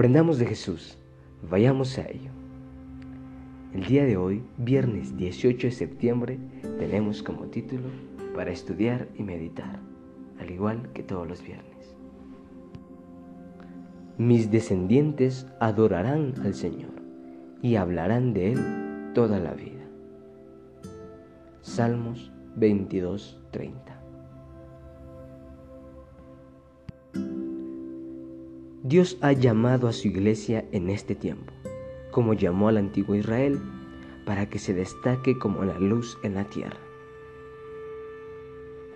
Aprendamos de Jesús. Vayamos a ello. El día de hoy, viernes 18 de septiembre, tenemos como título para estudiar y meditar, al igual que todos los viernes. Mis descendientes adorarán al Señor y hablarán de Él toda la vida. Salmos 22:30 Dios ha llamado a su iglesia en este tiempo como llamó al antiguo Israel, para que se destaque como la luz en la tierra.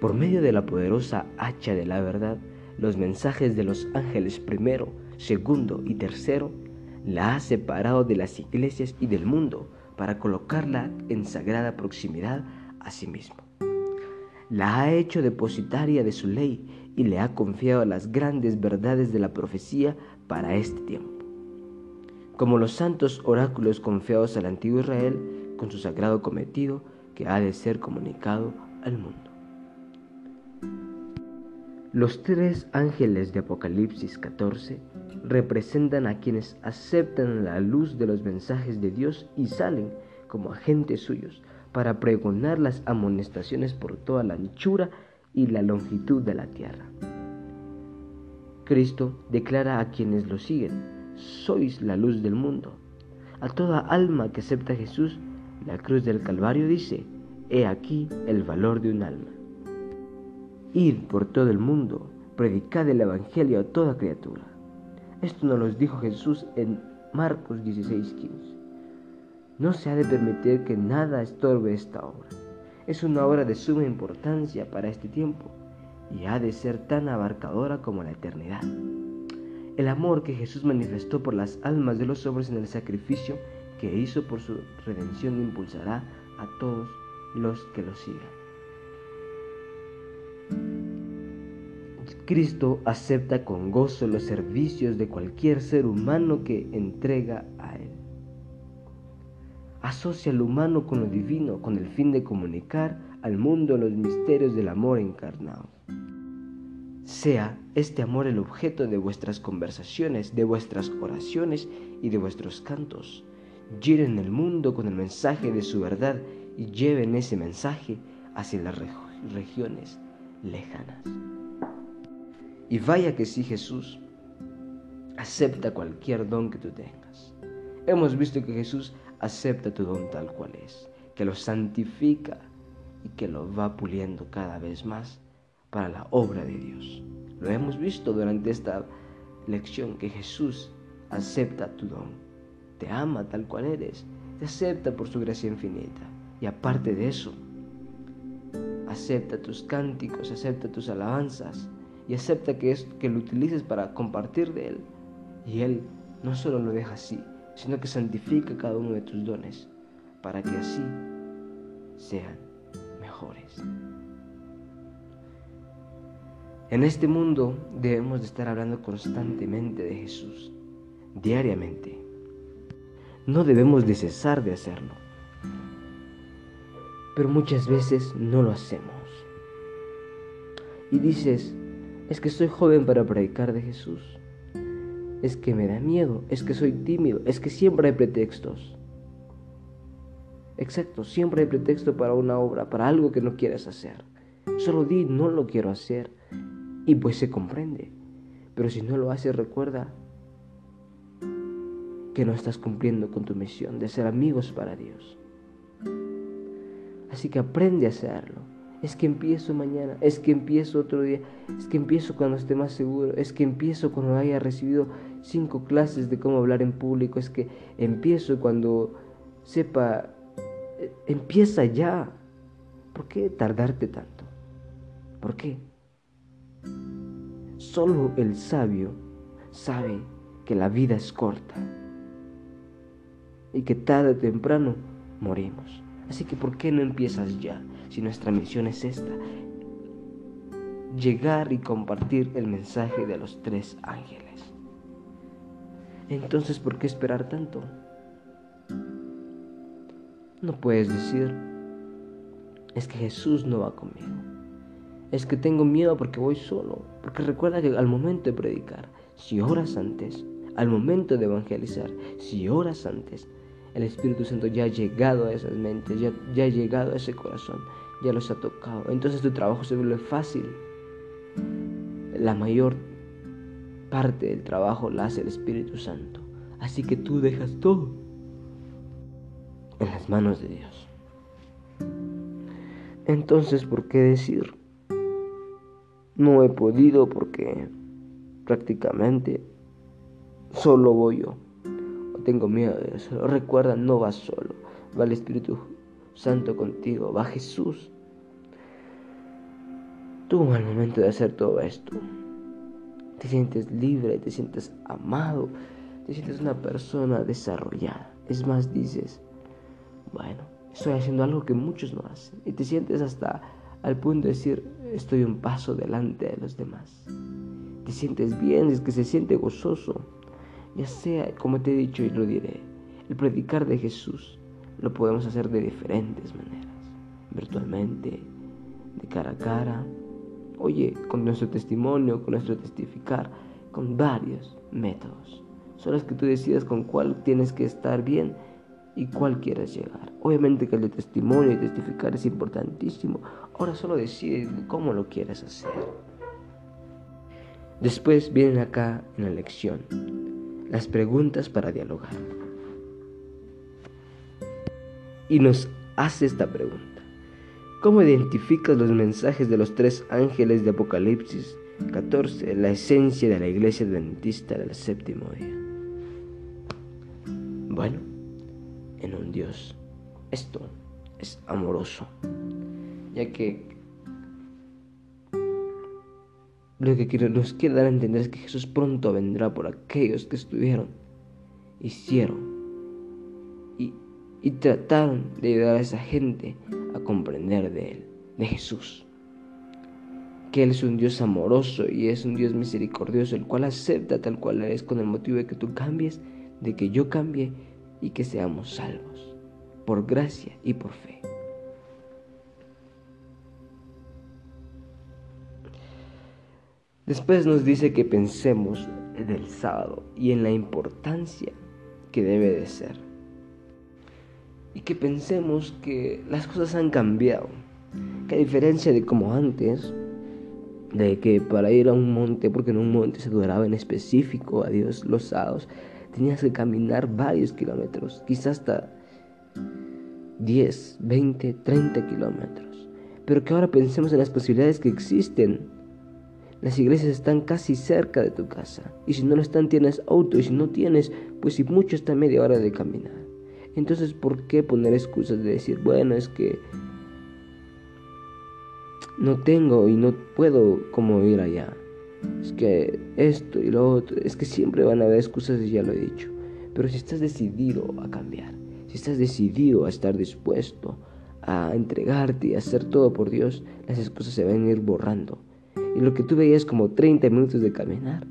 Por medio de la poderosa hacha de la verdad, los mensajes de los ángeles primero, segundo y tercero, la ha separado de las iglesias y del mundo para colocarla en sagrada proximidad a sí mismo. La ha hecho depositaria de su ley y le ha confiado las grandes verdades de la profecía para este tiempo como los santos oráculos confiados al antiguo Israel con su sagrado cometido que ha de ser comunicado al mundo. Los tres ángeles de Apocalipsis 14 representan a quienes aceptan la luz de los mensajes de Dios y salen como agentes suyos para pregonar las amonestaciones por toda la anchura y la longitud de la tierra. Cristo declara a quienes lo siguen, sois la luz del mundo. A toda alma que acepta a Jesús, la cruz del Calvario dice, he aquí el valor de un alma. Id por todo el mundo, predicad el Evangelio a toda criatura. Esto nos lo dijo Jesús en Marcos 16:15. No se ha de permitir que nada estorbe esta obra. Es una obra de suma importancia para este tiempo y ha de ser tan abarcadora como la eternidad. El amor que Jesús manifestó por las almas de los hombres en el sacrificio que hizo por su redención impulsará a todos los que lo sigan. Cristo acepta con gozo los servicios de cualquier ser humano que entrega a. Asocia al humano con lo divino con el fin de comunicar al mundo los misterios del amor encarnado. Sea este amor el objeto de vuestras conversaciones, de vuestras oraciones y de vuestros cantos. Llenen el mundo con el mensaje de su verdad y lleven ese mensaje hacia las regiones lejanas. Y vaya que sí Jesús acepta cualquier don que tú tengas. Hemos visto que Jesús acepta tu don tal cual es, que lo santifica y que lo va puliendo cada vez más para la obra de Dios. Lo hemos visto durante esta lección que Jesús acepta tu don, te ama tal cual eres, te acepta por su gracia infinita y aparte de eso, acepta tus cánticos, acepta tus alabanzas y acepta que, es, que lo utilices para compartir de Él. Y Él no solo lo deja así, sino que santifica cada uno de tus dones para que así sean mejores. En este mundo debemos de estar hablando constantemente de Jesús, diariamente. No debemos de cesar de hacerlo. Pero muchas veces no lo hacemos. Y dices, es que soy joven para predicar de Jesús. Es que me da miedo, es que soy tímido, es que siempre hay pretextos. Exacto, siempre hay pretexto para una obra, para algo que no quieres hacer. Solo di, no lo quiero hacer y pues se comprende. Pero si no lo haces, recuerda que no estás cumpliendo con tu misión de ser amigos para Dios. Así que aprende a hacerlo. Es que empiezo mañana, es que empiezo otro día, es que empiezo cuando esté más seguro, es que empiezo cuando haya recibido cinco clases de cómo hablar en público, es que empiezo cuando sepa, eh, empieza ya. ¿Por qué tardarte tanto? ¿Por qué? Solo el sabio sabe que la vida es corta y que tarde o temprano morimos. Así que ¿por qué no empiezas ya si nuestra misión es esta? Llegar y compartir el mensaje de los tres ángeles. Entonces, ¿por qué esperar tanto? No puedes decir, es que Jesús no va conmigo es que tengo miedo porque voy solo. Porque recuerda que al momento de predicar, si oras antes, al momento de evangelizar, si oras antes, el Espíritu Santo ya ha llegado a esas mentes, ya, ya ha llegado a ese corazón, ya los ha tocado. Entonces tu trabajo se vuelve fácil. La mayor parte del trabajo la hace el Espíritu Santo. Así que tú dejas todo en las manos de Dios. Entonces, ¿por qué decir? No he podido porque prácticamente solo voy yo. tengo miedo de eso. Recuerda, no vas solo. Va el Espíritu Santo contigo. Va Jesús. Tú al momento de hacer todo esto, te sientes libre, te sientes amado, te sientes una persona desarrollada. Es más, dices, bueno, estoy haciendo algo que muchos no hacen. Y te sientes hasta al punto de decir, estoy un paso delante de los demás. Te sientes bien, es que se siente gozoso. Ya sea, como te he dicho y lo diré, el predicar de Jesús lo podemos hacer de diferentes maneras. Virtualmente, de cara a cara, oye, con nuestro testimonio, con nuestro testificar, con varios métodos. Solo es que tú decidas con cuál tienes que estar bien y cuál quieres llegar. Obviamente que el de testimonio y testificar es importantísimo. Ahora solo decide cómo lo quieres hacer. Después vienen acá en la lección las preguntas para dialogar. Y nos hace esta pregunta. ¿Cómo identificas los mensajes de los tres ángeles de Apocalipsis 14, la esencia de la iglesia adventista del séptimo día? Bueno, en un Dios. Esto es amoroso, ya que lo que nos quiere dar a entender es que Jesús pronto vendrá por aquellos que estuvieron, hicieron y, y trataron de ayudar a esa gente comprender de Él, de Jesús. Que Él es un Dios amoroso y es un Dios misericordioso, el cual acepta tal cual eres con el motivo de que tú cambies, de que yo cambie y que seamos salvos, por gracia y por fe. Después nos dice que pensemos en el sábado y en la importancia que debe de ser y que pensemos que las cosas han cambiado. Que a diferencia de como antes, de que para ir a un monte, porque en un monte se adoraba en específico a Dios los sábados, tenías que caminar varios kilómetros, quizás hasta 10, 20, 30 kilómetros. Pero que ahora pensemos en las posibilidades que existen. Las iglesias están casi cerca de tu casa. Y si no lo están, tienes auto. Y si no tienes, pues si mucho está media hora de caminar. Entonces, ¿por qué poner excusas de decir, bueno, es que no tengo y no puedo como ir allá? Es que esto y lo otro, es que siempre van a haber excusas y ya lo he dicho. Pero si estás decidido a cambiar, si estás decidido a estar dispuesto a entregarte y a hacer todo por Dios, las excusas se van a ir borrando. Y lo que tú veías como 30 minutos de caminar,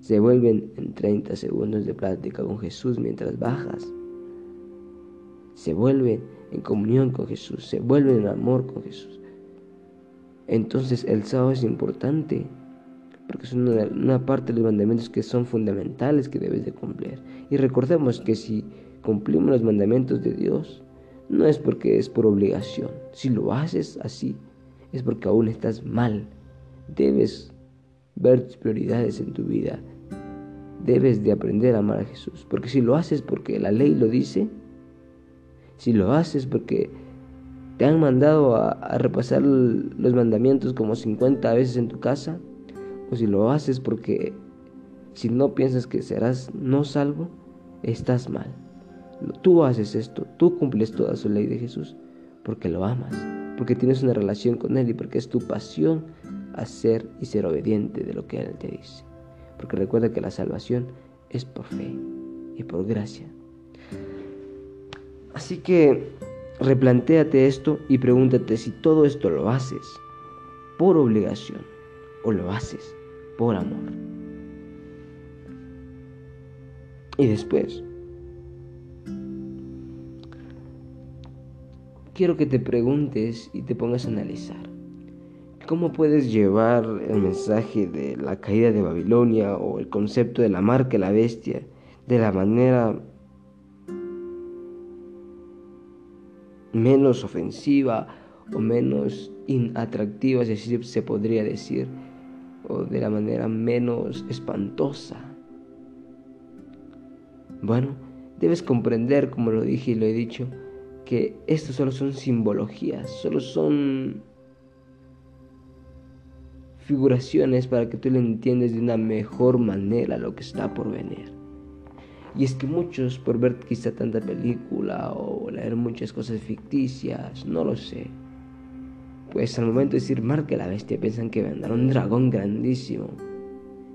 se vuelven en 30 segundos de plática con Jesús mientras bajas se vuelve en comunión con Jesús, se vuelve en amor con Jesús. Entonces el sábado es importante, porque es una, parte de los mandamientos que son fundamentales que debes de cumplir. Y recordemos que si cumplimos los mandamientos de Dios, no es porque es por obligación. Si lo haces así, es porque aún estás mal. Debes ver tus prioridades en tu vida. Debes de aprender a amar a Jesús. Porque si lo haces porque la ley lo dice, si lo haces porque te han mandado a, repasar los mandamientos como 50 veces en tu casa, o si lo haces porque si no piensas que serás no salvo, estás mal. Tú haces esto, tú cumples toda su ley de Jesús porque lo amas, porque tienes una relación con Él y porque es tu pasión hacer y ser obediente de lo que Él te dice. Porque recuerda que la salvación es por fe y por gracia Así que replantéate esto y pregúntate si todo esto lo haces por obligación o lo haces por amor. Y después, quiero que te preguntes y te pongas a analizar. ¿Cómo puedes llevar el mensaje de la caída de Babilonia o el concepto de la marca de la bestia de la manera menos ofensiva o menos inatractiva, es decir, se podría decir, o de la manera menos espantosa? Bueno, debes comprender, como lo dije y lo he dicho, que esto solo son simbologías, solo son figuraciones para que tú le entiendas de una mejor manera lo que está por venir. Y es que muchos, por ver quizá tanta película o leer muchas cosas ficticias, no lo sé, pues al momento de decir marca la bestia piensan que vendrá un dragón grandísimo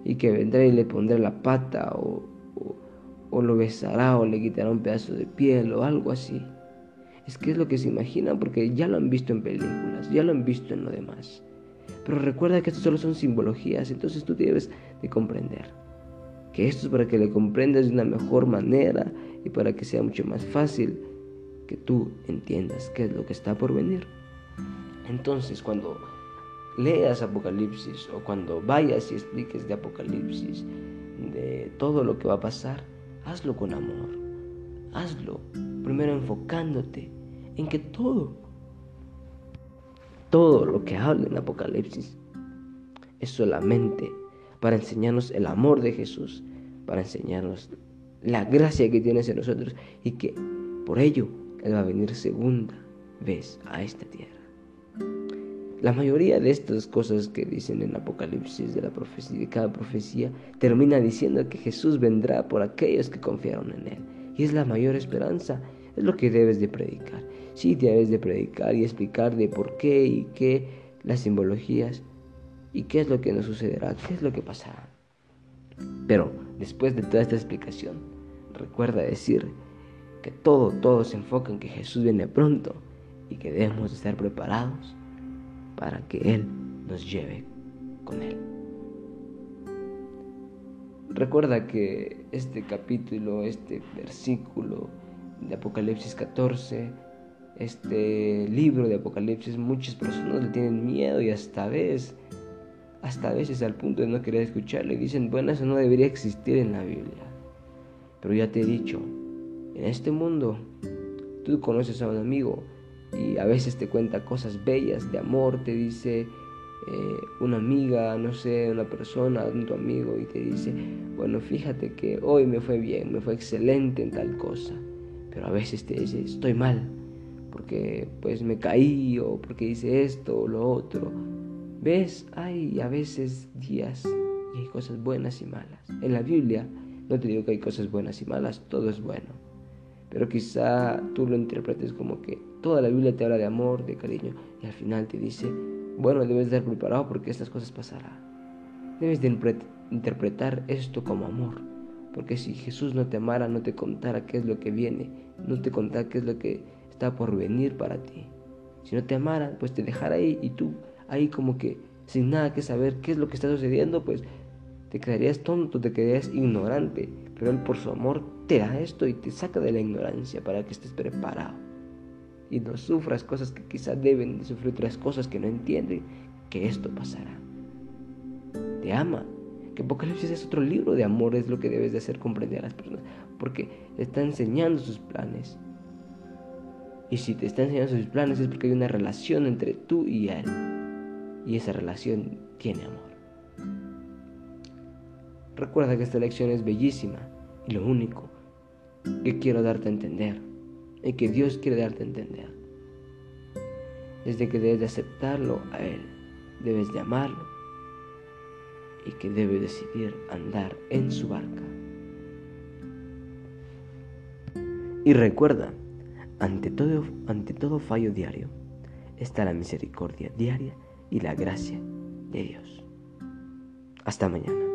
y que vendrá y le pondrá la pata o, o, lo besará o le quitará un pedazo de piel o algo así. Es que es lo que se imaginan porque ya lo han visto en películas, ya lo han visto en lo demás. Pero recuerda que esto solo son simbologías, entonces tú debes de comprender que esto es para que le comprendas de una mejor manera y para que sea mucho más fácil que tú entiendas qué es lo que está por venir. Entonces, cuando leas Apocalipsis o cuando vayas y expliques de Apocalipsis, de todo lo que va a pasar, hazlo con amor. Hazlo primero enfocándote en que todo todo lo que habla en Apocalipsis es solamente para enseñarnos el amor de Jesús, para enseñarnos la gracia que tiene en nosotros y que por ello Él va a venir segunda vez a esta tierra. La mayoría de estas cosas que dicen en Apocalipsis de la profecía, de cada profecía, termina diciendo que Jesús vendrá por aquellos que confiaron en Él. Y es la mayor esperanza, es lo que debes de predicar. Sí debes de predicar y explicar de por qué y qué las simbologías y qué es lo que nos sucederá, qué es lo que pasará. Pero después de toda esta explicación, recuerda decir que todo, todo se enfoca en que Jesús viene pronto y que debemos estar preparados para que Él nos lleve con Él. Recuerda que este capítulo, este versículo de Apocalipsis 14, este libro de Apocalipsis, muchas personas le tienen miedo y hasta veces, hasta a veces al punto de no querer escucharlo y dicen, bueno, eso no debería existir en la Biblia. Pero ya te he dicho, en este mundo tú conoces a un amigo y a veces te cuenta cosas bellas de amor, te dice eh, una amiga, no sé, una persona, tu amigo y te dice, bueno, fíjate que hoy me fue bien, me fue excelente en tal cosa, pero a veces te dice, estoy mal, porque pues me caí o porque hice esto o lo otro. ¿Ves? Hay a veces días y hay cosas buenas y malas. En la Biblia no te digo que hay cosas buenas y malas, todo es bueno. Pero quizá tú lo interpretes como que toda la Biblia te habla de amor, de cariño, y al final te dice, bueno, debes estar preparado porque estas cosas pasarán. Debes de interpretar esto como amor. Porque si Jesús no te amara, no te contara qué es lo que viene, no te contara qué es lo que está por venir para ti. Si no te amara, pues te dejará ahí y tú ahí como que sin nada que saber qué es lo que está sucediendo, pues te quedarías tonto, te quedarías ignorante. Pero Él por su amor te da esto y te saca de la ignorancia para que estés preparado. Y no sufras cosas que quizás deben de sufrir otras cosas que no entienden, que esto pasará. Te ama. Que Apocalipsis es otro libro de amor, es lo que debes de hacer comprender a las personas. Porque te está enseñando sus planes. Y si te está enseñando sus planes es porque hay una relación entre tú y Él. Y esa relación tiene amor. Recuerda que esta lección es bellísima y lo único que quiero darte a entender y que Dios quiere darte a entender es de que debes de aceptarlo a Él, debes de amarlo y que debes decidir andar en su barca. Y recuerda, ante todo, ante todo fallo diario está la misericordia diaria y la gracia de Dios. Hasta mañana.